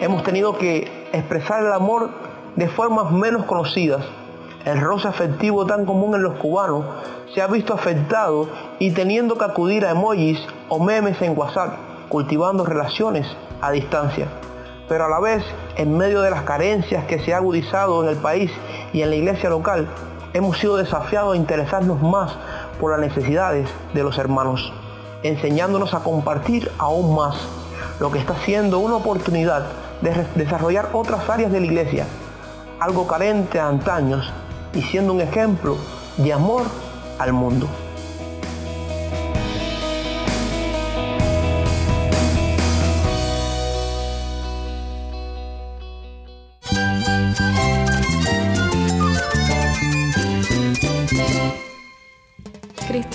Hemos tenido que expresar el amor de formas menos conocidas. El roce afectivo tan común en los cubanos se ha visto afectado y teniendo que acudir a emojis o memes en WhatsApp, cultivando relaciones a distancia. Pero a la vez, en medio de las carencias que se ha agudizado en el país y en la iglesia local, hemos sido desafiados a interesarnos más por las necesidades de los hermanos, enseñándonos a compartir aún más, lo que está siendo una oportunidad de desarrollar otras áreas de la iglesia, algo carente a antaños y siendo un ejemplo de amor al mundo.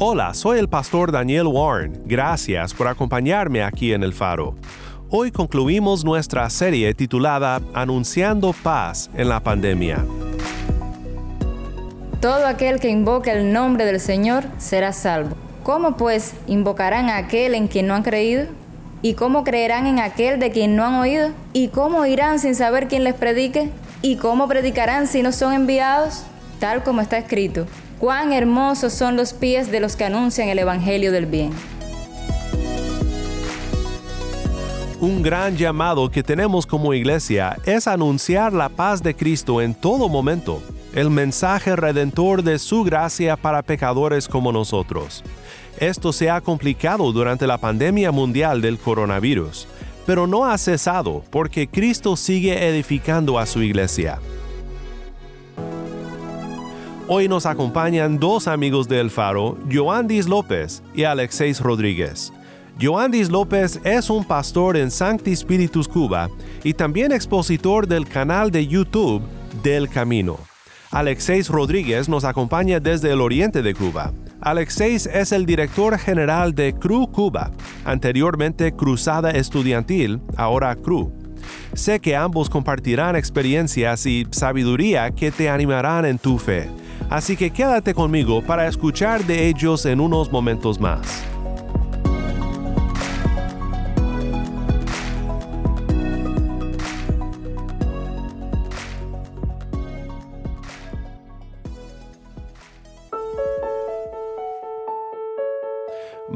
Hola, soy el pastor Daniel Warren. Gracias por acompañarme aquí en El Faro. Hoy concluimos nuestra serie titulada Anunciando paz en la pandemia. Todo aquel que invoque el nombre del Señor será salvo. ¿Cómo pues invocarán a aquel en quien no han creído? ¿Y cómo creerán en aquel de quien no han oído? ¿Y cómo irán sin saber quién les predique? ¿Y cómo predicarán si no son enviados? Tal como está escrito. Cuán hermosos son los pies de los que anuncian el Evangelio del bien. Un gran llamado que tenemos como iglesia es anunciar la paz de Cristo en todo momento, el mensaje redentor de su gracia para pecadores como nosotros. Esto se ha complicado durante la pandemia mundial del coronavirus, pero no ha cesado porque Cristo sigue edificando a su iglesia. Hoy nos acompañan dos amigos del Faro, Joandis López y Alexeis Rodríguez. Joandis López es un pastor en Sancti Spiritus Cuba y también expositor del canal de YouTube Del Camino. Alexeis Rodríguez nos acompaña desde el oriente de Cuba. Alexeis es el director general de CRU Cuba, anteriormente Cruzada Estudiantil, ahora CRU. Sé que ambos compartirán experiencias y sabiduría que te animarán en tu fe. Así que quédate conmigo para escuchar de ellos en unos momentos más.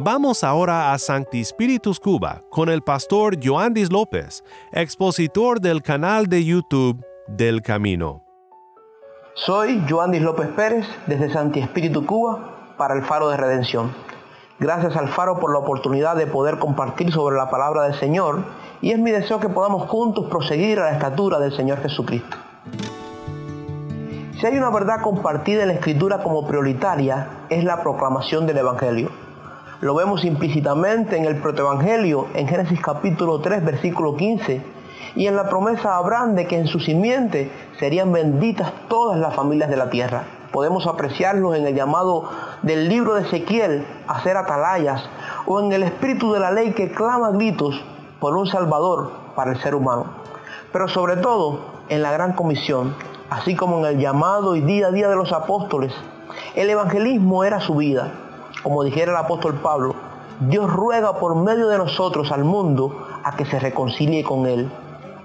Vamos ahora a Sancti Spiritus Cuba con el pastor Joandis López, expositor del canal de YouTube Del Camino. Soy Joandis López Pérez desde Santi Espíritu Cuba para el Faro de Redención. Gracias al Faro por la oportunidad de poder compartir sobre la palabra del Señor y es mi deseo que podamos juntos proseguir a la estatura del Señor Jesucristo. Si hay una verdad compartida en la Escritura como prioritaria, es la proclamación del Evangelio. Lo vemos implícitamente en el protoevangelio en Génesis capítulo 3 versículo 15 y en la promesa a Abraham de que en su simiente serían benditas todas las familias de la tierra. Podemos apreciarlo en el llamado del libro de Ezequiel a ser atalayas o en el espíritu de la ley que clama gritos por un salvador para el ser humano. Pero sobre todo en la gran comisión, así como en el llamado y día a día de los apóstoles, el evangelismo era su vida como dijera el apóstol Pablo, Dios ruega por medio de nosotros al mundo a que se reconcilie con Él.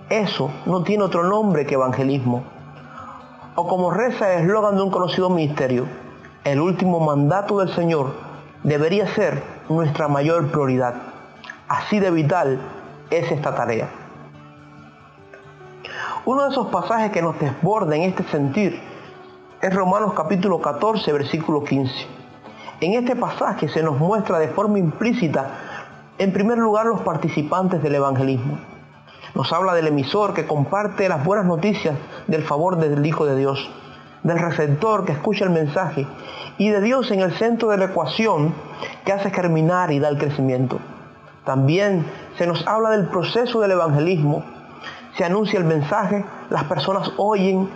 Eso no tiene otro nombre que evangelismo. O como reza el eslogan de un conocido ministerio, el último mandato del Señor debería ser nuestra mayor prioridad. Así de vital es esta tarea. Uno de esos pasajes que nos desborda en este sentir es Romanos capítulo 14, versículo 15 en este pasaje se nos muestra de forma implícita, en primer lugar, los participantes del evangelismo. Nos habla del emisor que comparte las buenas noticias del favor del Hijo de Dios. del receptor que escucha el mensaje y de Dios en el centro de la ecuación que hace germinar y da el crecimiento. También se nos habla del proceso del evangelismo. Se anuncia el mensaje, las personas oyen,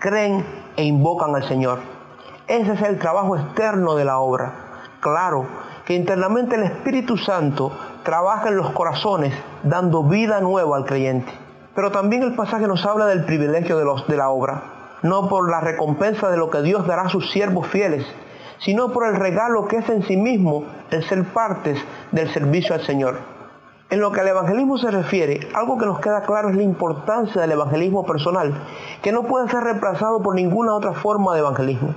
creen e invocan al Señor. Ese es el trabajo externo de la obra. Claro que internamente el Espíritu Santo trabaja en los corazones dando vida nueva al creyente. Pero también el pasaje nos habla del privilegio de, la obra, no por la recompensa de lo que Dios dará a sus siervos fieles, sino por el regalo que es en sí mismo el ser partes del servicio al Señor. En lo que al evangelismo se refiere, algo que nos queda claro es la importancia del evangelismo personal, que no puede ser reemplazado por ninguna otra forma de evangelismo.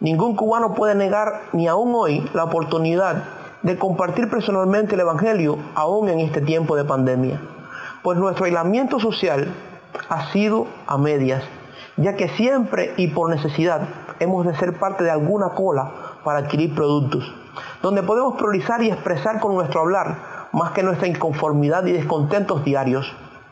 Ningún cubano puede negar ni aún hoy la oportunidad de compartir personalmente el Evangelio aún en este tiempo de pandemia, pues nuestro aislamiento social ha sido a medias, ya que siempre y por necesidad hemos de ser parte de alguna cola para adquirir productos, donde podemos priorizar y expresar con nuestro hablar más que nuestra inconformidad y descontentos diarios.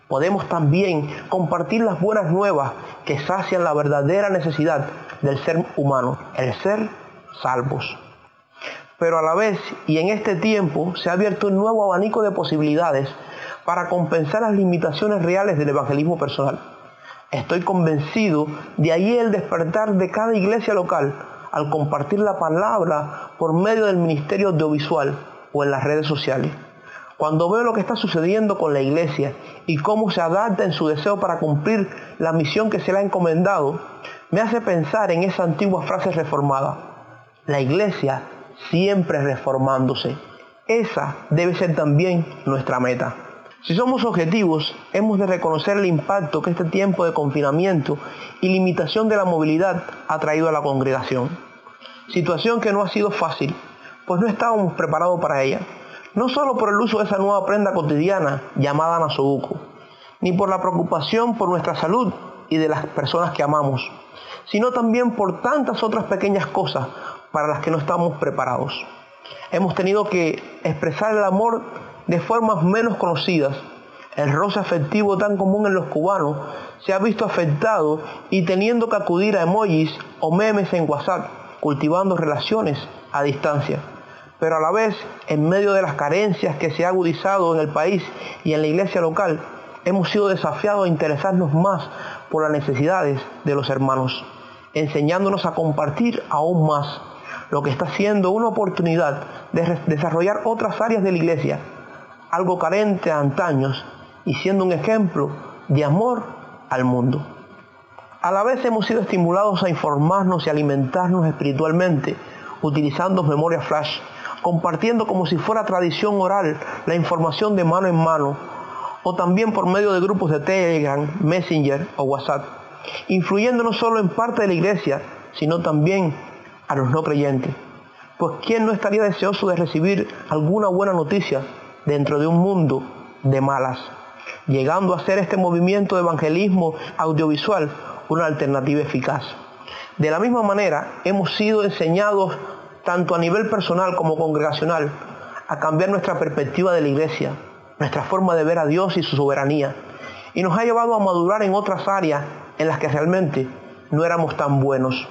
Podemos también compartir las buenas nuevas que sacian la verdadera necesidad del ser humano, el ser salvos. Pero a la vez y en este tiempo se ha abierto un nuevo abanico de posibilidades para compensar las limitaciones reales del evangelismo personal. Estoy convencido de ahí el despertar de cada iglesia local al compartir la palabra por medio del ministerio audiovisual o en las redes sociales. Cuando veo lo que está sucediendo con la iglesia y cómo se adapta en su deseo para cumplir la misión que se le ha encomendado, me hace pensar en esa antigua frase reformada. La iglesia siempre reformándose. Esa debe ser también nuestra meta. Si somos objetivos, hemos de reconocer el impacto que este tiempo de confinamiento y limitación de la movilidad ha traído a la congregación. Situación que no ha sido fácil, pues no estábamos preparados para ella. No solo por el uso de esa nueva prenda cotidiana llamada nasobuco, ni por la preocupación por nuestra salud y de las personas que amamos, sino también por tantas otras pequeñas cosas para las que no estamos preparados. Hemos tenido que expresar el amor de formas menos conocidas. El roce afectivo tan común en los cubanos se ha visto afectado y teniendo que acudir a emojis o memes en WhatsApp, cultivando relaciones a distancia. Pero a la vez, en medio de las carencias que se ha agudizado en el país y en la iglesia local, hemos sido desafiados a interesarnos más por las necesidades de los hermanos, enseñándonos a compartir aún más, lo que está siendo una oportunidad de desarrollar otras áreas de la iglesia algo carente a antaños y siendo un ejemplo de amor al mundo. A la vez hemos sido estimulados a informarnos y alimentarnos espiritualmente utilizando memoria flash, compartiendo como si fuera tradición oral la información de mano en mano o también por medio de grupos de Telegram, Messenger o WhatsApp, influyendo no solo en parte de la iglesia, sino también a los no creyentes. Pues ¿quién no estaría deseoso de recibir alguna buena noticia dentro de un mundo de malas, llegando a ser este movimiento de evangelismo audiovisual una alternativa eficaz. De la misma manera, hemos sido enseñados, tanto a nivel personal como congregacional, a cambiar nuestra perspectiva de la iglesia, nuestra forma de ver a Dios y su soberanía, y nos ha llevado a madurar en otras áreas en las que realmente no éramos tan buenos.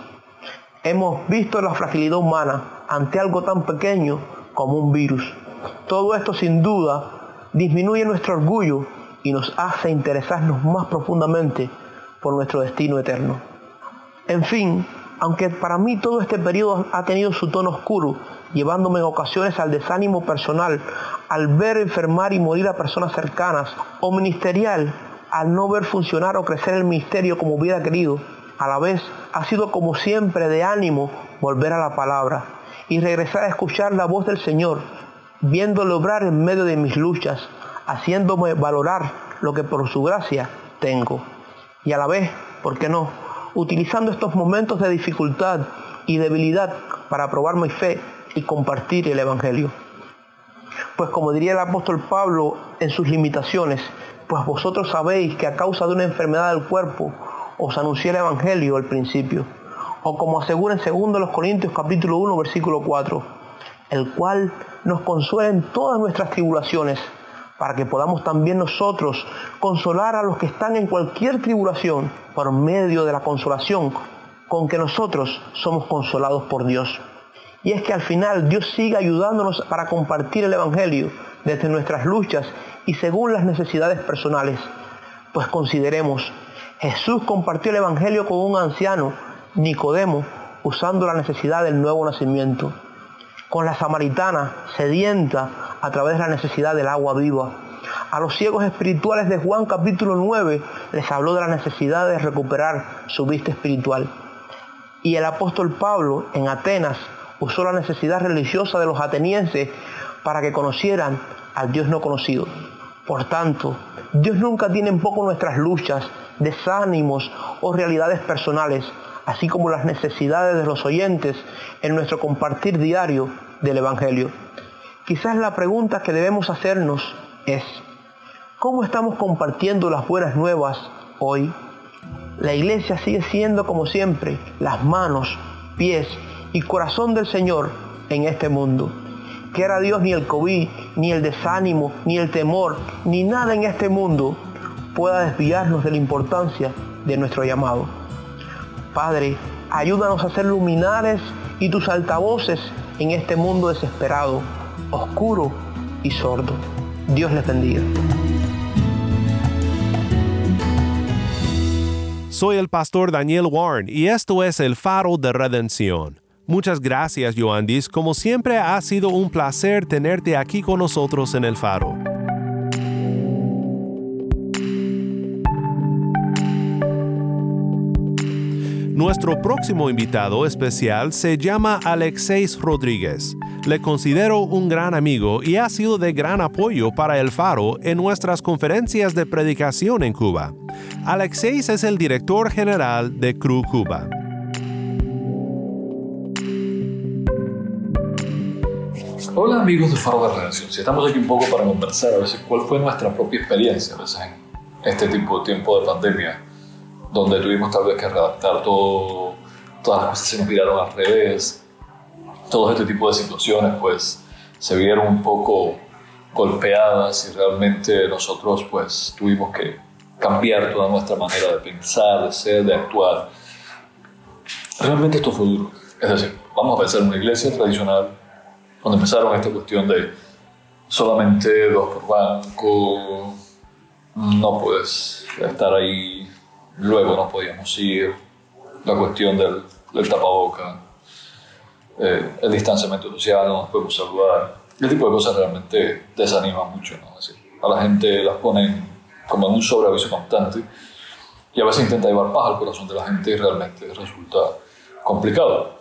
Hemos visto la fragilidad humana ante algo tan pequeño como un virus. Todo esto sin duda disminuye nuestro orgullo y nos hace interesarnos más profundamente por nuestro destino eterno. En fin, aunque para mí todo este periodo ha tenido su tono oscuro, llevándome en ocasiones al desánimo personal, al ver enfermar y morir a personas cercanas, o ministerial, al no ver funcionar o crecer el ministerio como hubiera querido, a la vez ha sido como siempre de ánimo volver a la palabra y regresar a escuchar la voz del Señor viéndolo obrar en medio de mis luchas, haciéndome valorar lo que por su gracia tengo. Y a la vez, ¿por qué no? Utilizando estos momentos de dificultad y debilidad para probar mi fe y compartir el Evangelio. Pues como diría el apóstol Pablo en sus limitaciones, pues vosotros sabéis que a causa de una enfermedad del cuerpo os anuncié el Evangelio al principio. O como asegura en 2 Corintios capítulo 1 versículo 4, el cual nos consuela en todas nuestras tribulaciones, para que podamos también nosotros consolar a los que están en cualquier tribulación por medio de la consolación con que nosotros somos consolados por Dios. Y es que al final Dios sigue ayudándonos para compartir el Evangelio desde nuestras luchas y según las necesidades personales. Pues consideremos, Jesús compartió el Evangelio con un anciano, Nicodemo, usando la necesidad del nuevo nacimiento. Con la samaritana, sedienta a través de la necesidad del agua viva. A los ciegos espirituales de Juan capítulo 9 les habló de la necesidad de recuperar su vista espiritual. Y el apóstol Pablo en Atenas usó la necesidad religiosa de los atenienses para que conocieran al Dios no conocido. Por tanto, Dios nunca tiene en poco nuestras luchas, desánimos o realidades personales, así como las necesidades de los oyentes en nuestro compartir diario del Evangelio. Quizás la pregunta que debemos hacernos es, ¿cómo estamos compartiendo las buenas nuevas hoy? La iglesia sigue siendo como siempre las manos, pies y corazón del Señor en este mundo. Quiera Dios ni el COVID, ni el desánimo, ni el temor, ni nada en este mundo pueda desviarnos de la importancia de nuestro llamado. Padre, ayúdanos a ser luminares y tus altavoces en este mundo desesperado, oscuro y sordo. Dios les bendiga. Soy el pastor Daniel Warren y esto es el faro de redención. Muchas gracias, Joandis. Como siempre, ha sido un placer tenerte aquí con nosotros en el faro. Nuestro próximo invitado especial se llama Alexeis Rodríguez. Le considero un gran amigo y ha sido de gran apoyo para el Faro en nuestras conferencias de predicación en Cuba. Alexeis es el director general de CRU Cuba. Hola amigos de Faro de Redención, si estamos aquí un poco para conversar a veces cuál fue nuestra propia experiencia a veces en este tipo de tiempo de pandemia, donde tuvimos tal vez que redactar todo, todas las cosas se nos miraron al revés, todo este tipo de situaciones pues se vieron un poco golpeadas y realmente nosotros pues tuvimos que cambiar toda nuestra manera de pensar, de ser, de actuar. Realmente esto fue duro. Es decir, vamos a pensar en una iglesia tradicional cuando empezaron esta cuestión de solamente dos por banco, no puedes estar ahí, luego no podíamos ir, la cuestión del, del tapaboca, eh, el distanciamiento social, no nos podemos saludar, el tipo de cosas realmente desanima mucho, ¿no? A la gente las ponen como en un sobreaviso constante y a veces intenta llevar paz al corazón de la gente y realmente resulta complicado.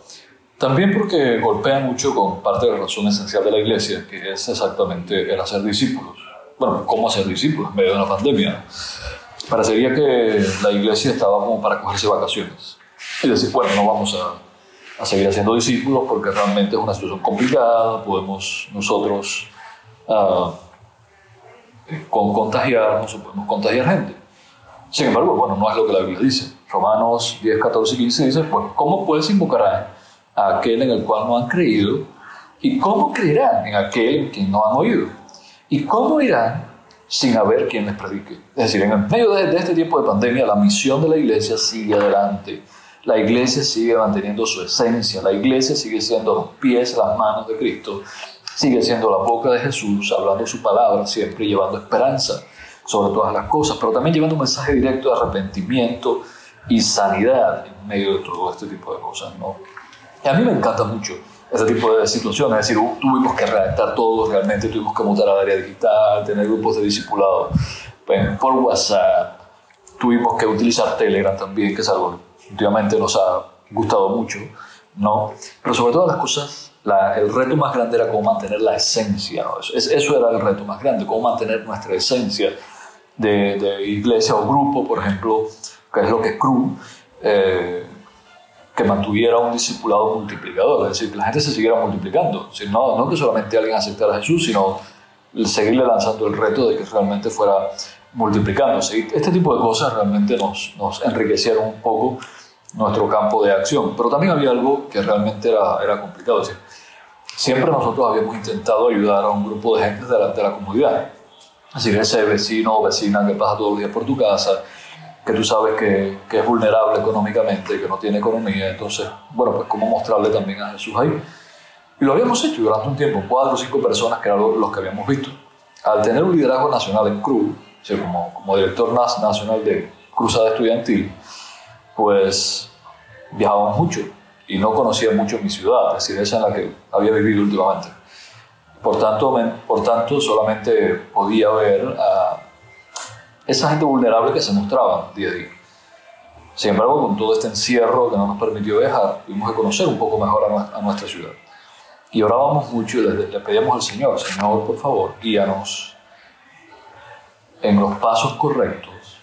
También porque golpea mucho con parte de la razón esencial de la iglesia, que es exactamente el hacer discípulos. Bueno, ¿cómo hacer discípulos en medio de una pandemia? Parecería que la iglesia estaba como para cogerse vacaciones. Y decir, bueno, no vamos a, a seguir haciendo discípulos porque realmente es una situación complicada, podemos nosotros uh, con contagiarnos o podemos contagiar gente. Sin embargo, bueno, no es lo que la Biblia dice. Romanos 10, 14 y 15 dice, pues, ¿cómo puedes invocar a aquel en el cual no han creído? ¿Y cómo creerán en aquel en quien no han oído? ¿Y cómo irán sin haber quien les predique? Es decir, en el medio de, de este tiempo de pandemia, la misión de la iglesia sigue adelante. La iglesia sigue manteniendo su esencia, la iglesia sigue siendo los pies, las manos de Cristo, sigue siendo la boca de Jesús, hablando su palabra, siempre llevando esperanza sobre todas las cosas, pero también llevando un mensaje directo de arrepentimiento y sanidad en medio de todo este tipo de cosas. ¿no? Y a mí me encanta mucho ese tipo de situaciones, es decir, tuvimos que redactar todo realmente, tuvimos que montar al área digital, tener grupos de discipulado por WhatsApp, tuvimos que utilizar Telegram también, que es algo que últimamente nos ha gustado mucho, ¿no? Pero sobre todas las cosas, la, el reto más grande era cómo mantener la esencia, ¿no? eso, eso, era el reto más grande, cómo mantener nuestra esencia de, de iglesia o grupo, por ejemplo, que es lo que es eh, que mantuviera un discipulado multiplicador, es decir, que la gente se siguiera multiplicando, no, no que solamente alguien aceptara a Jesús, sino seguirle lanzando el reto de que realmente fuera multiplicándose. Y este tipo de cosas realmente nos, nos enriquecieron un poco nuestro campo de acción. Pero también había algo que realmente era, era complicado. Es decir, siempre nosotros habíamos intentado ayudar a un grupo de gente de la, de la comunidad. Es decir, ese vecino o vecina que pasa todos los días por tu casa, que tú sabes que, que es vulnerable económicamente, que no tiene economía. Entonces, bueno, pues cómo mostrarle también a Jesús ahí. Y lo habíamos hecho durante un tiempo, cuatro o cinco personas que eran los que habíamos visto. Al tener un liderazgo nacional en CRU, como, como director nacional de Cruzada Estudiantil, pues viajábamos mucho y no conocía mucho mi ciudad, es decir, esa en la que había vivido últimamente. Por tanto, por tanto solamente podía ver a esa gente vulnerable que se mostraba día a día. Sin embargo, con todo este encierro que no nos permitió viajar, pudimos conocer un poco mejor a nuestra ciudad. Y orábamos mucho y le, pedíamos al Señor, Señor, por favor, guíanos en los pasos correctos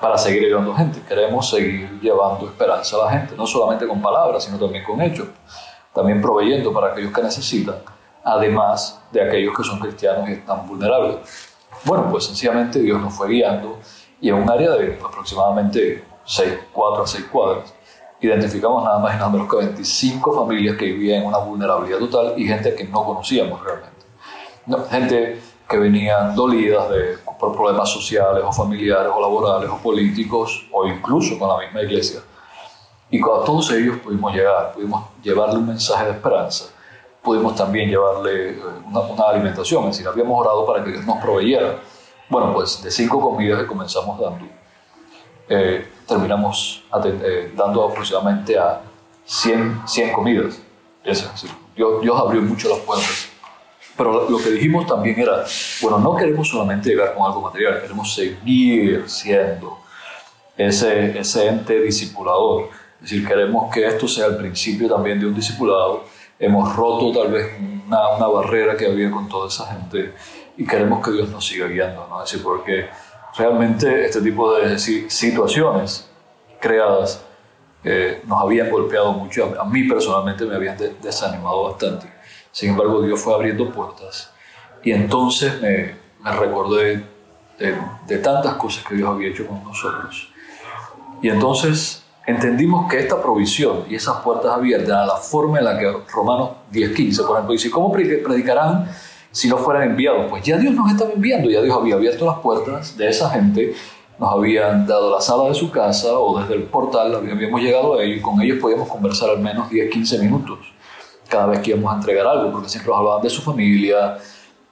para seguir ayudando gente. Queremos seguir llevando esperanza a la gente, no solamente con palabras, sino también con hechos. También proveyendo para aquellos que necesitan, además de aquellos que son cristianos y están vulnerables. Bueno, pues sencillamente Dios nos fue guiando y en un área de aproximadamente 6, 4 a 6 cuadras, identificamos nada más y nada menos que 25 familias que vivían en una vulnerabilidad total y gente que no conocíamos realmente. gente que venían dolidas por problemas sociales o familiares o laborales o políticos o incluso con la misma iglesia. Y a todos ellos pudimos llegar, pudimos llevarle un mensaje de esperanza, pudimos también llevarle eh, una, una alimentación, es decir, habíamos orado para que Dios nos proveyera. Bueno, pues de cinco comidas que comenzamos dando, eh, terminamos eh, dando aproximadamente a 100, 100 comidas. Dios, Dios abrió mucho las puertas. Pero lo que dijimos también era, bueno, no queremos solamente llegar con algo material, queremos seguir siendo ese, ese ente discipulador. Es decir, queremos que esto sea el principio también de un discipulado. Hemos roto tal vez una, una barrera que había con toda esa gente y queremos que Dios nos siga guiando, ¿no? Es decir, porque realmente este tipo de situaciones creadas eh, nos habían golpeado mucho. A, mí personalmente me habían desanimado bastante. Sin embargo, Dios fue abriendo puertas. Y entonces me, me recordé de, de, tantas cosas que Dios había hecho con nosotros. Y entonces entendimos que esta provisión y esas puertas abiertas eran la forma en la que Romanos 10.15, por ejemplo, dice, ¿cómo predicarán si no fueran enviados. Pues ya Dios nos estaba enviando, ya Dios había abierto las puertas de esa gente, nos habían dado la sala de su casa o desde el portal habíamos llegado a ellos y con ellos podíamos conversar al menos 10, 15 minutos cada vez que íbamos a entregar algo, porque siempre nos hablaban de su familia,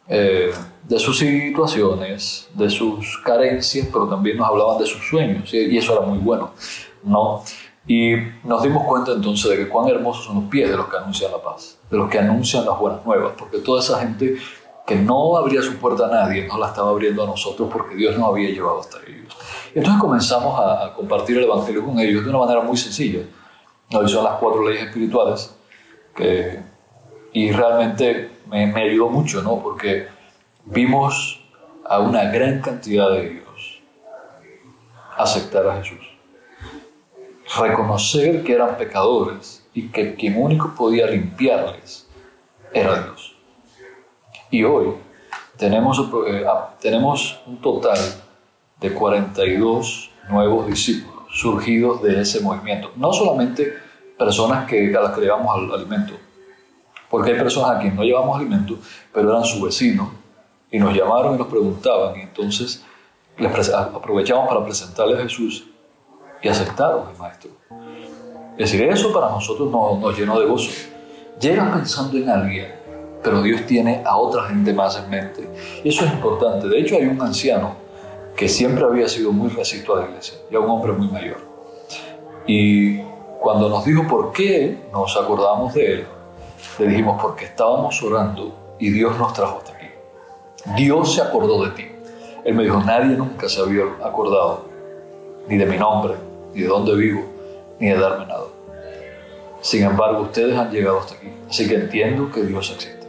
eh, de sus situaciones, de sus carencias, pero también nos hablaban de sus sueños y eso era muy bueno. ¿No? Y nos dimos cuenta entonces de que cuán hermosos son los pies de los que anuncian la paz, de los que anuncian las buenas nuevas, porque toda esa gente que no abría su puerta a nadie, nos la estaba abriendo a nosotros porque Dios nos había llevado hasta ellos. Y entonces comenzamos a, compartir el Evangelio con ellos de una manera muy sencilla. Nos son las cuatro leyes espirituales que, y realmente me, me ayudó mucho, ¿no? Porque vimos a una gran cantidad de ellos aceptar a Jesús reconocer que eran pecadores y que quien único podía limpiarles era Dios. Y hoy tenemos, eh, tenemos un total de 42 nuevos discípulos surgidos de ese movimiento. No solamente personas que, a las que llevamos al alimento, porque hay personas a quienes no llevamos alimento, pero eran su vecino y nos llamaron y nos preguntaban y entonces les aprovechamos para presentarles a Jesús y aceptaron al Maestro. Es decir, eso para nosotros nos, nos llenó de gozo. Llegas pensando en alguien, pero Dios tiene a otra gente más en mente. Y eso es importante. De hecho, hay un anciano que siempre había sido muy resisto a la iglesia, ya un hombre muy mayor. Y cuando nos dijo por qué nos acordamos de él, le dijimos porque estábamos orando y Dios nos trajo hasta aquí. Dios se acordó de ti. Él me dijo, nadie nunca se había acordado ni de mi nombre, ni de dónde vivo, ni de darme nada. Sin embargo, ustedes han llegado hasta aquí, así que entiendo que Dios existe.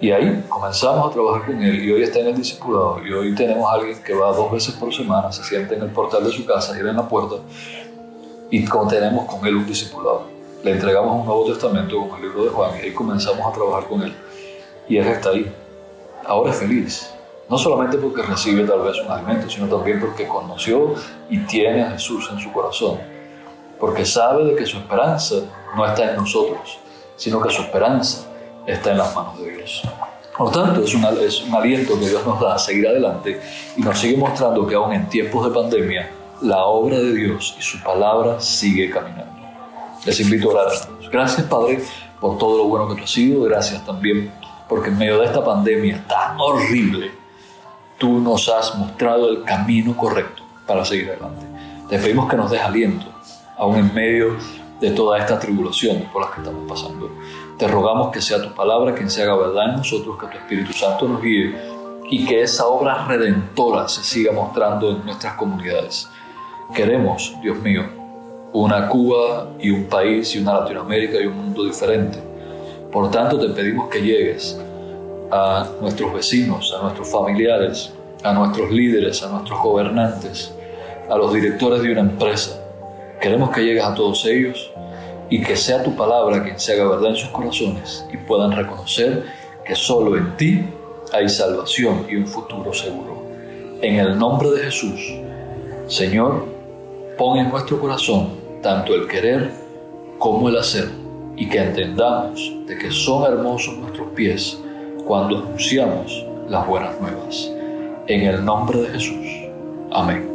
Y ahí comenzamos a trabajar con Él y hoy está en el discipulado y hoy tenemos a alguien que va dos veces por semana, se sienta en el portal de su casa, gira en la puerta y tenemos con Él un discipulado. Le entregamos un Nuevo Testamento como el libro de Juan y ahí comenzamos a trabajar con Él. Y Él está ahí. Ahora es feliz, no solamente porque recibe tal vez un alimento, sino también porque conoció y tiene a Jesús en su corazón. Porque sabe de que su esperanza no está en nosotros, sino que su esperanza está en las manos de Dios. Por tanto, es un, es un aliento que Dios nos da a seguir adelante y nos sigue mostrando que aún en tiempos de pandemia, la obra de Dios y su palabra sigue caminando. Les invito a orar. Gracias, Padre, por todo lo bueno que tú has sido. Gracias también porque en medio de esta pandemia tan horrible, tú nos has mostrado el camino correcto para seguir adelante. Te pedimos que nos des aliento, aún en medio de toda esta tribulación por las que estamos pasando. Te rogamos que sea tu palabra quien se haga verdad en nosotros, que tu Espíritu Santo nos guíe y que esa obra redentora se siga mostrando en nuestras comunidades. Queremos, Dios mío, una Cuba y un país y una Latinoamérica y un mundo diferente. Por tanto, te pedimos que llegues a nuestros vecinos, a nuestros familiares, a nuestros líderes, a nuestros gobernantes, a los directores de una empresa. Queremos que llegues a todos ellos y que sea tu palabra quien se haga verdad en sus corazones y puedan reconocer que solo en ti hay salvación y un futuro seguro. En el nombre de Jesús, Señor, pon en nuestro corazón tanto el querer como el hacer y que entendamos de que son hermosos nuestros pies cuando anunciamos las buenas nuevas. En el nombre de Jesús. Amén.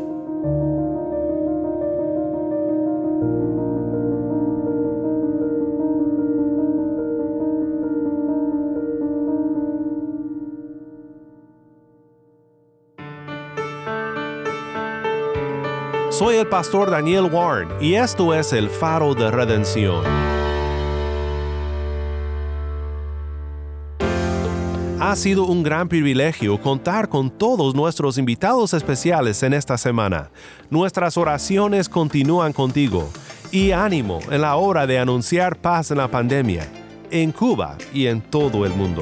Soy el pastor Daniel Warren y esto es el faro de redención. Ha sido un gran privilegio contar con todos nuestros invitados especiales en esta semana. Nuestras oraciones continúan contigo y ánimo en la hora de anunciar paz en la pandemia, en Cuba y en todo el mundo.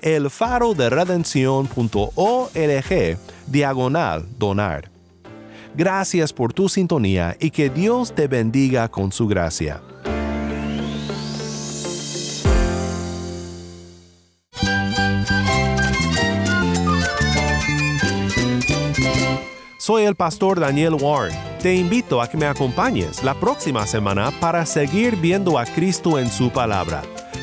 elfaroderedención.org diagonal donar. Gracias por tu sintonía y que Dios te bendiga con su gracia. Soy el pastor Daniel Warren. Te invito a que me acompañes la próxima semana para seguir viendo a Cristo en su palabra.